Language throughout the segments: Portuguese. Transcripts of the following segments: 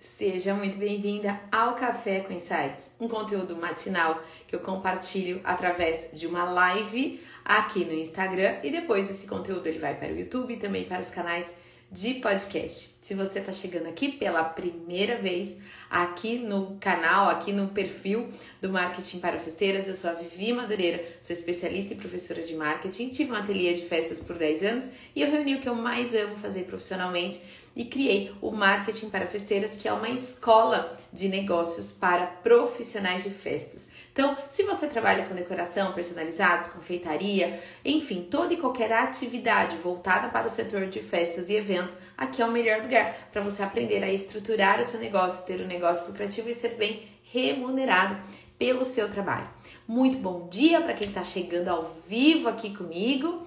Seja muito bem-vinda ao Café com Insights, um conteúdo matinal que eu compartilho através de uma live aqui no Instagram. E depois esse conteúdo ele vai para o YouTube e também para os canais de podcast. Se você está chegando aqui pela primeira vez aqui no canal, aqui no perfil do Marketing para Festeiras, eu sou a Vivi Madureira, sou especialista e professora de marketing, tive um ateliê de festas por 10 anos e eu reuni o que eu mais amo fazer profissionalmente e criei o Marketing para Festeiras, que é uma escola de negócios para profissionais de festas. Então, se você trabalha com decoração, personalizados, confeitaria, enfim, toda e qualquer atividade voltada para o setor de festas e eventos, aqui é o melhor lugar para você aprender a estruturar o seu negócio, ter um negócio lucrativo e ser bem remunerado pelo seu trabalho. Muito bom dia para quem está chegando ao vivo aqui comigo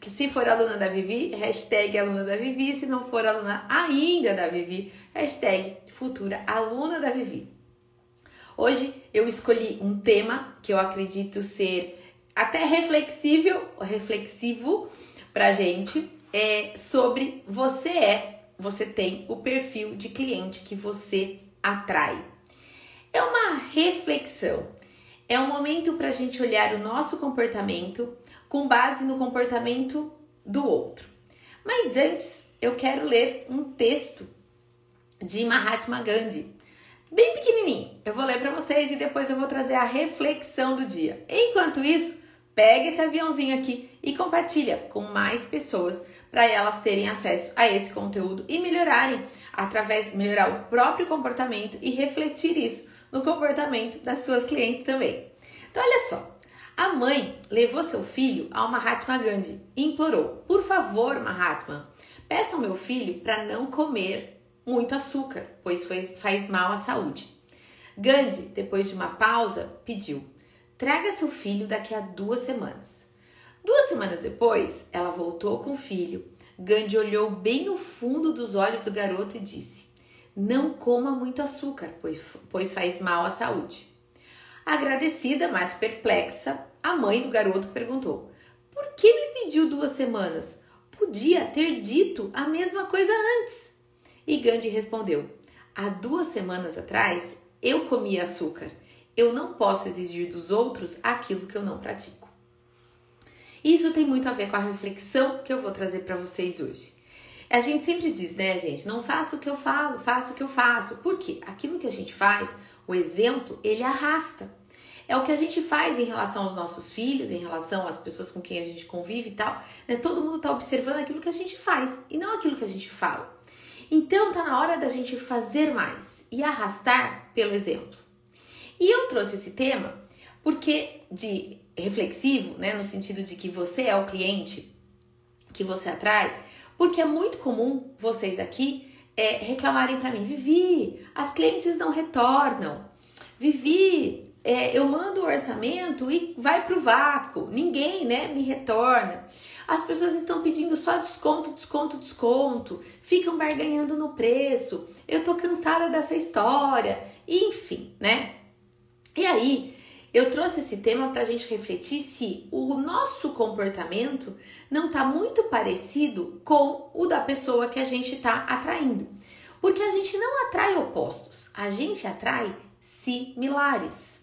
que se for aluna da Vivi, hashtag aluna da Vivi, se não for aluna ainda da Vivi, hashtag futura aluna da Vivi. Hoje eu escolhi um tema que eu acredito ser até reflexível, reflexivo pra gente, é sobre você é, você tem o perfil de cliente que você atrai. É uma reflexão, é um momento para a gente olhar o nosso comportamento com base no comportamento do outro. Mas antes, eu quero ler um texto de Mahatma Gandhi, bem pequenininho. Eu vou ler para vocês e depois eu vou trazer a reflexão do dia. Enquanto isso, pega esse aviãozinho aqui e compartilha com mais pessoas para elas terem acesso a esse conteúdo e melhorarem através melhorar o próprio comportamento e refletir isso no comportamento das suas clientes também. Então olha só, a mãe levou seu filho ao Mahatma Gandhi e implorou: Por favor, Mahatma, peça ao meu filho para não comer muito açúcar, pois faz mal à saúde. Gandhi, depois de uma pausa, pediu: Traga seu filho daqui a duas semanas. Duas semanas depois, ela voltou com o filho. Gandhi olhou bem no fundo dos olhos do garoto e disse: Não coma muito açúcar, pois, faz mal à saúde. Agradecida, mas perplexa, a mãe do garoto perguntou: Por que me pediu duas semanas? Podia ter dito a mesma coisa antes. E Gandhi respondeu: Há duas semanas atrás eu comia açúcar. Eu não posso exigir dos outros aquilo que eu não pratico. Isso tem muito a ver com a reflexão que eu vou trazer para vocês hoje. A gente sempre diz, né, gente? Não faça o que eu falo, faça o que eu faço. Por quê? Aquilo que a gente faz o exemplo, ele arrasta. É o que a gente faz em relação aos nossos filhos, em relação às pessoas com quem a gente convive e tal. Né? Todo mundo está observando aquilo que a gente faz e não aquilo que a gente fala. Então tá na hora da gente fazer mais e arrastar pelo exemplo. E eu trouxe esse tema porque de reflexivo, né, no sentido de que você é o cliente que você atrai, porque é muito comum vocês aqui é, reclamarem para mim, Vivi, as clientes não retornam. Vivi, é, eu mando o orçamento e vai pro vácuo, ninguém né, me retorna. As pessoas estão pedindo só desconto, desconto, desconto, ficam barganhando no preço. Eu tô cansada dessa história, enfim, né? E aí, eu trouxe esse tema para a gente refletir se o nosso comportamento não está muito parecido com o da pessoa que a gente está atraindo. Porque a gente não atrai opostos, a gente atrai similares.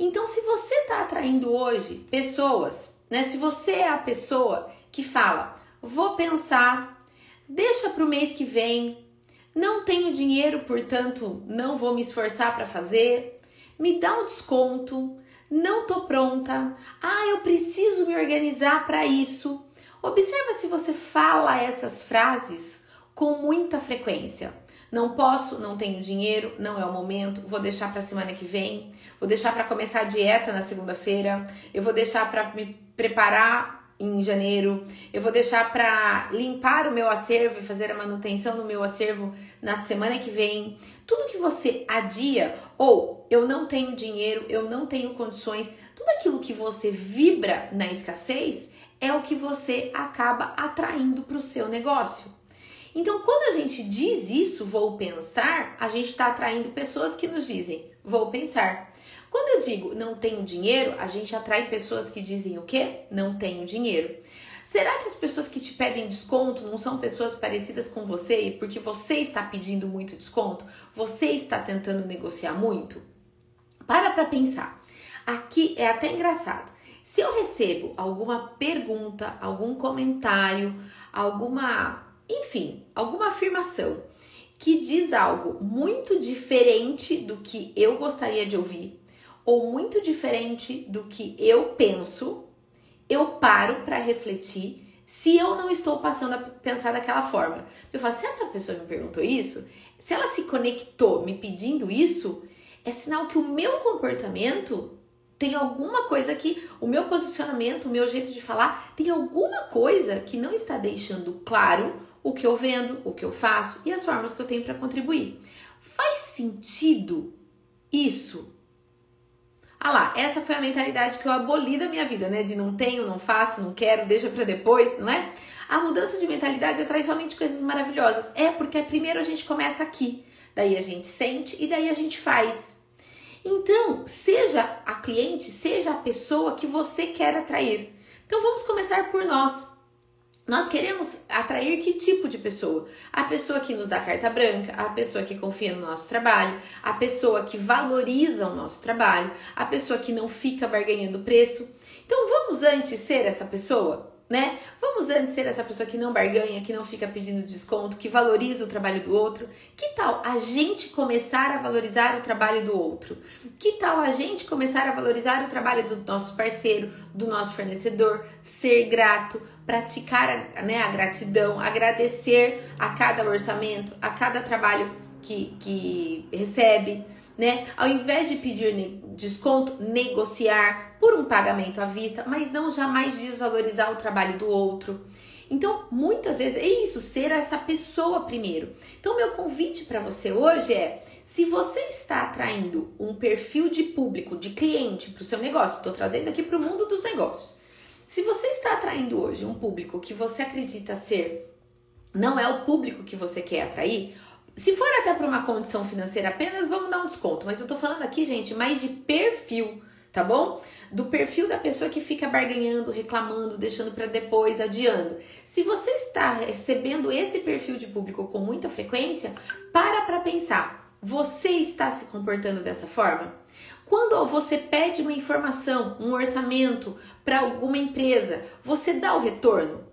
Então, se você está atraindo hoje pessoas, né? Se você é a pessoa que fala, vou pensar, deixa para o mês que vem, não tenho dinheiro, portanto, não vou me esforçar para fazer, me dá um desconto, não tô pronta, ah, eu preciso me organizar para isso. Observa se você fala essas frases com muita frequência. Não posso, não tenho dinheiro, não é o momento, vou deixar para semana que vem, vou deixar para começar a dieta na segunda-feira, eu vou deixar para me preparar em janeiro, eu vou deixar para limpar o meu acervo e fazer a manutenção do meu acervo na semana que vem. Tudo que você adia ou eu não tenho dinheiro, eu não tenho condições, tudo aquilo que você vibra na escassez é o que você acaba atraindo para o seu negócio. Então, quando a gente diz isso, vou pensar, a gente está atraindo pessoas que nos dizem, vou pensar. Quando eu digo não tenho dinheiro, a gente atrai pessoas que dizem o quê? Não tenho dinheiro. Será que as pessoas que te pedem desconto não são pessoas parecidas com você e porque você está pedindo muito desconto, você está tentando negociar muito? Para para pensar. Aqui é até engraçado. Se eu recebo alguma pergunta, algum comentário, alguma, enfim, alguma afirmação que diz algo muito diferente do que eu gostaria de ouvir ou muito diferente do que eu penso, eu paro para refletir se eu não estou passando a pensar daquela forma. Eu falo, se essa pessoa me perguntou isso, se ela se conectou me pedindo isso, é sinal que o meu comportamento tem alguma coisa que o meu posicionamento, o meu jeito de falar, tem alguma coisa que não está deixando claro o que eu vendo, o que eu faço e as formas que eu tenho para contribuir. Faz sentido isso? Ah lá, essa foi a mentalidade que eu aboli da minha vida, né? De não tenho, não faço, não quero, deixa para depois, não é? A mudança de mentalidade atrai somente coisas maravilhosas. É porque primeiro a gente começa aqui, daí a gente sente e daí a gente faz. Então, seja a cliente, seja a pessoa que você quer atrair. Então, vamos começar por nós. Nós queremos atrair que tipo de pessoa? A pessoa que nos dá carta branca, a pessoa que confia no nosso trabalho, a pessoa que valoriza o nosso trabalho, a pessoa que não fica barganhando preço. Então vamos antes ser essa pessoa? né? Vamos antes ser essa pessoa que não barganha, que não fica pedindo desconto, que valoriza o trabalho do outro. Que tal a gente começar a valorizar o trabalho do outro? Que tal a gente começar a valorizar o trabalho do nosso parceiro, do nosso fornecedor, ser grato, praticar né, a gratidão, agradecer a cada orçamento, a cada trabalho que, que recebe? né? Ao invés de pedir desconto, negociar por um pagamento à vista, mas não jamais desvalorizar o trabalho do outro. Então, muitas vezes é isso, ser essa pessoa primeiro. Então, meu convite para você hoje é: se você está atraindo um perfil de público, de cliente para o seu negócio, estou trazendo aqui para o mundo dos negócios. Se você está atraindo hoje um público que você acredita ser não é o público que você quer atrair, se for até para uma condição financeira apenas, vamos dar um desconto. Mas eu tô falando aqui, gente, mais de perfil, tá bom? Do perfil da pessoa que fica barganhando, reclamando, deixando para depois, adiando. Se você está recebendo esse perfil de público com muita frequência, para para pensar. Você está se comportando dessa forma? Quando você pede uma informação, um orçamento para alguma empresa, você dá o retorno?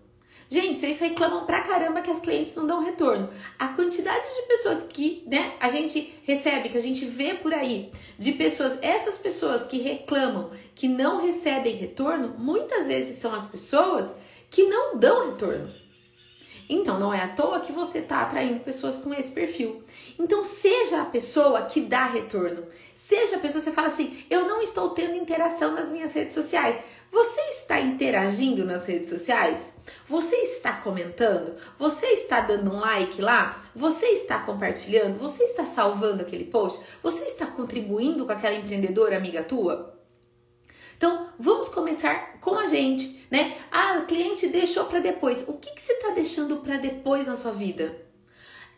Gente, vocês reclamam pra caramba que as clientes não dão retorno. A quantidade de pessoas que, né, a gente recebe, que a gente vê por aí, de pessoas, essas pessoas que reclamam que não recebem retorno, muitas vezes são as pessoas que não dão retorno. Então, não é à toa que você está atraindo pessoas com esse perfil. Então, seja a pessoa que dá retorno. Seja a pessoa você fala assim: eu não estou tendo interação nas minhas redes sociais. Você está interagindo nas redes sociais? Você está comentando? Você está dando um like lá? Você está compartilhando? Você está salvando aquele post? Você está contribuindo com aquela empreendedora amiga tua? Então, vamos começar com a gente, né? Ah, o cliente deixou para depois. O que, que você está deixando para depois na sua vida?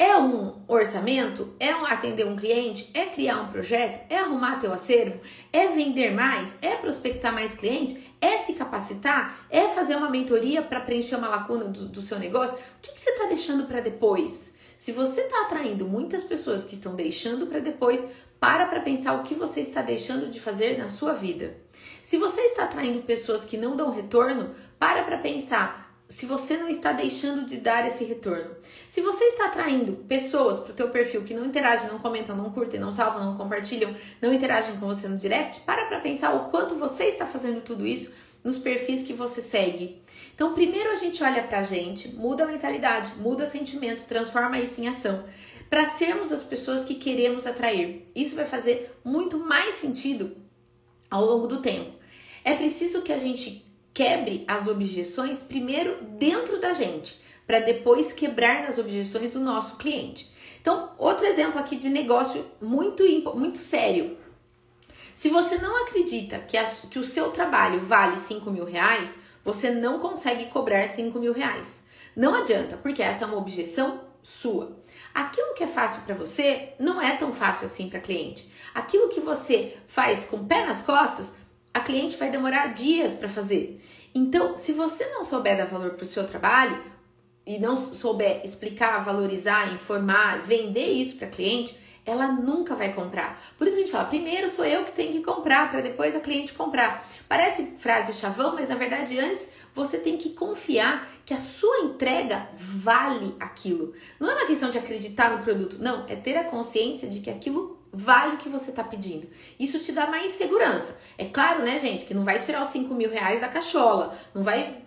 É um orçamento? É um atender um cliente? É criar um projeto? É arrumar teu acervo? É vender mais? É prospectar mais cliente? É se capacitar? É fazer uma mentoria para preencher uma lacuna do, do seu negócio? O que, que você está deixando para depois? Se você está atraindo muitas pessoas que estão deixando para depois, para para pensar o que você está deixando de fazer na sua vida. Se você está atraindo pessoas que não dão retorno, para para pensar se você não está deixando de dar esse retorno. Se você está atraindo pessoas para o teu perfil que não interagem, não comentam, não curtem, não salvam, não compartilham, não interagem com você no direct, para para pensar o quanto você está fazendo tudo isso nos perfis que você segue. Então, primeiro a gente olha para a gente, muda a mentalidade, muda o sentimento, transforma isso em ação, para sermos as pessoas que queremos atrair. Isso vai fazer muito mais sentido ao longo do tempo. É preciso que a gente quebre as objeções primeiro dentro da gente, para depois quebrar nas objeções do nosso cliente. Então, outro exemplo aqui de negócio muito, muito sério. Se você não acredita que, a, que o seu trabalho vale 5 mil reais, você não consegue cobrar 5 mil reais. Não adianta, porque essa é uma objeção sua. Aquilo que é fácil para você não é tão fácil assim para cliente. Aquilo que você faz com o pé nas costas a cliente vai demorar dias para fazer. Então, se você não souber dar valor para o seu trabalho e não souber explicar, valorizar, informar, vender isso para cliente, ela nunca vai comprar. Por isso a gente fala, primeiro sou eu que tenho que comprar para depois a cliente comprar. Parece frase chavão, mas na verdade antes você tem que confiar que a sua entrega vale aquilo. Não é uma questão de acreditar no produto, não, é ter a consciência de que aquilo vale o que você está pedindo. Isso te dá mais segurança. É claro, né, gente, que não vai tirar os 5 mil reais da cachola, não vai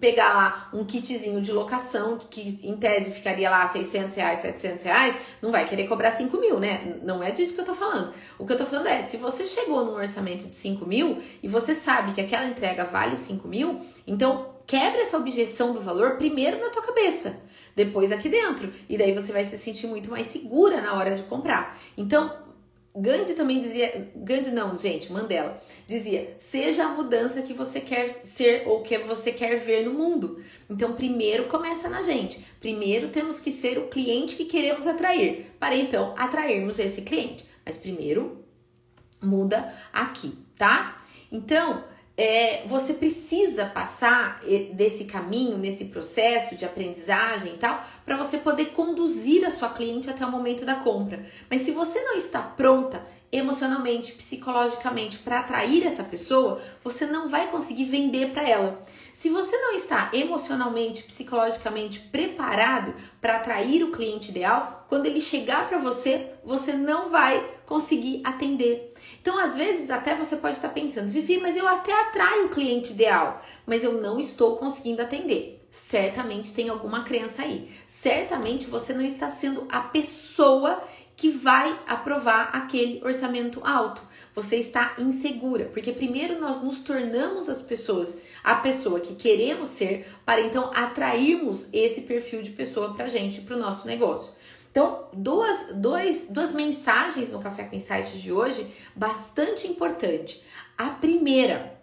pegar lá um kitzinho de locação, que em tese ficaria lá 600 reais, 700 reais, não vai querer cobrar 5 mil, né? Não é disso que eu tô falando. O que eu tô falando é, se você chegou num orçamento de 5 mil e você sabe que aquela entrega vale 5 mil, então quebra essa objeção do valor primeiro na tua cabeça, depois aqui dentro. E daí você vai se sentir muito mais segura na hora de comprar. Então, Gandhi também dizia, Gandhi não, gente, Mandela, dizia: seja a mudança que você quer ser ou que você quer ver no mundo. Então, primeiro começa na gente. Primeiro temos que ser o cliente que queremos atrair, para então atrairmos esse cliente. Mas primeiro muda aqui, tá? Então, é, você precisa passar desse caminho, nesse processo de aprendizagem e tal, para você poder conduzir a sua cliente até o momento da compra. Mas se você não está pronta emocionalmente, psicologicamente para atrair essa pessoa, você não vai conseguir vender para ela. Se você não está emocionalmente, psicologicamente preparado para atrair o cliente ideal, quando ele chegar para você, você não vai conseguir atender. Então, às vezes, até você pode estar pensando, Vivi, mas eu até atraio o cliente ideal, mas eu não estou conseguindo atender. Certamente tem alguma crença aí. Certamente você não está sendo a pessoa que vai aprovar aquele orçamento alto. Você está insegura, porque primeiro nós nos tornamos as pessoas, a pessoa que queremos ser, para então atrairmos esse perfil de pessoa para gente, para o nosso negócio. Então, duas, dois, duas mensagens no Café com Insights de hoje, bastante importante. A primeira,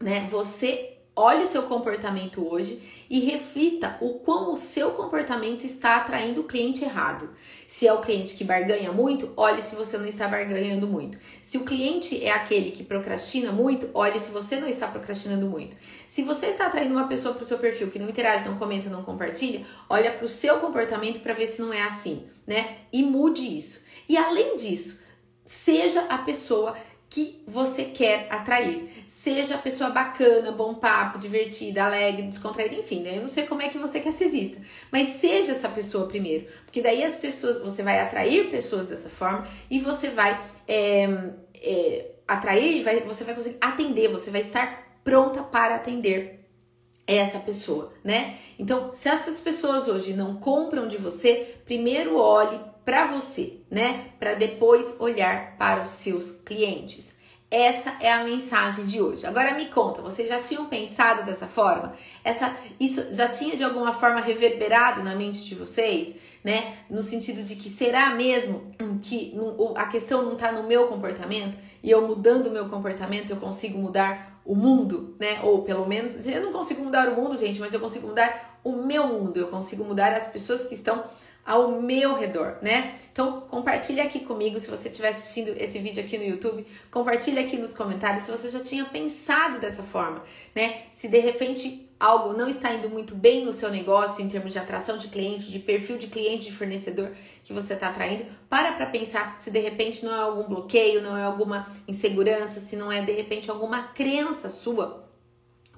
né? Você olhe o seu comportamento hoje e reflita o quão o seu comportamento está atraindo o cliente errado. Se é o cliente que barganha muito, olhe se você não está barganhando muito. Se o cliente é aquele que procrastina muito, olhe se você não está procrastinando muito. Se você está atraindo uma pessoa para o seu perfil que não interage, não comenta, não compartilha, olha para o seu comportamento para ver se não é assim, né? E mude isso. E além disso, seja a pessoa que você quer atrair. Seja a pessoa bacana, bom papo, divertida, alegre, descontraída, enfim, né? Eu não sei como é que você quer ser vista, mas seja essa pessoa primeiro, porque daí as pessoas, você vai atrair pessoas dessa forma e você vai é, é, atrair, vai, você vai conseguir atender, você vai estar pronta para atender essa pessoa, né? Então, se essas pessoas hoje não compram de você, primeiro olhe para você, né? Para depois olhar para os seus clientes. Essa é a mensagem de hoje. Agora me conta, vocês já tinham pensado dessa forma? Essa, isso já tinha de alguma forma reverberado na mente de vocês, né? No sentido de que será mesmo que a questão não está no meu comportamento e eu mudando o meu comportamento eu consigo mudar o mundo, né? Ou pelo menos, eu não consigo mudar o mundo, gente, mas eu consigo mudar o meu mundo, eu consigo mudar as pessoas que estão ao meu redor, né? Então, compartilha aqui comigo se você estiver assistindo esse vídeo aqui no YouTube, compartilha aqui nos comentários se você já tinha pensado dessa forma, né? Se de repente algo não está indo muito bem no seu negócio em termos de atração de cliente, de perfil de cliente, de fornecedor que você está atraindo, para para pensar se de repente não é algum bloqueio, não é alguma insegurança, se não é de repente alguma crença sua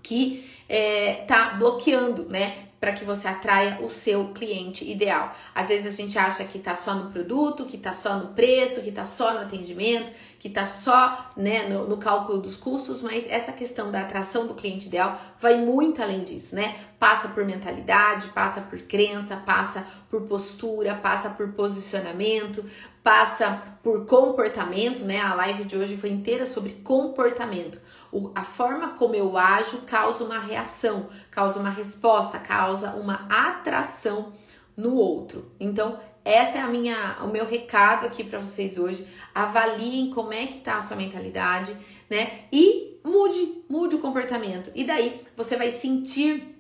que é, tá bloqueando, né? Para que você atraia o seu cliente ideal. Às vezes a gente acha que está só no produto, que está só no preço, que está só no atendimento, que está só né, no, no, cálculo dos custos, mas essa questão da atração do cliente ideal vai muito além disso, né? Passa por mentalidade, passa por crença, passa por postura, passa por posicionamento, passa por comportamento, né? A live de hoje foi inteira sobre comportamento a forma como eu ajo causa uma reação, causa uma resposta, causa uma atração no outro. Então, essa é a minha, o meu recado aqui para vocês hoje. Avaliem como é que tá a sua mentalidade, né? E mude, mude o comportamento. E daí você vai sentir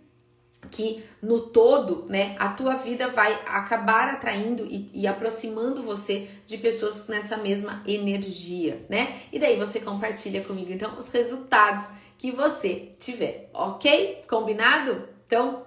que no todo, né, a tua vida vai acabar atraindo e, e, aproximando você de pessoas nessa mesma energia, né? E daí você compartilha comigo então os resultados que você tiver, ok? Combinado? Então,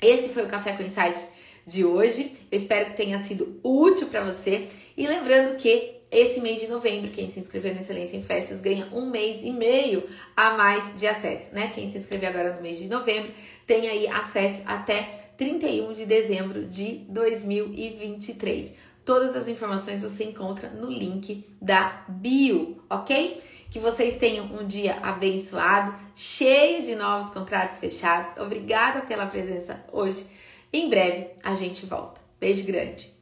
esse foi o Café com Insight de hoje. Eu espero que tenha sido útil para você. E lembrando que esse mês de novembro, quem se inscrever no Excelência em Festas ganha um mês e meio a mais de acesso, né? Quem se inscrever agora no mês de novembro tem aí acesso até 31 de dezembro de 2023. Todas as informações você encontra no link da bio, ok? Que vocês tenham um dia abençoado, cheio de novos contratos fechados. Obrigada pela presença hoje. Em breve a gente volta. Beijo grande.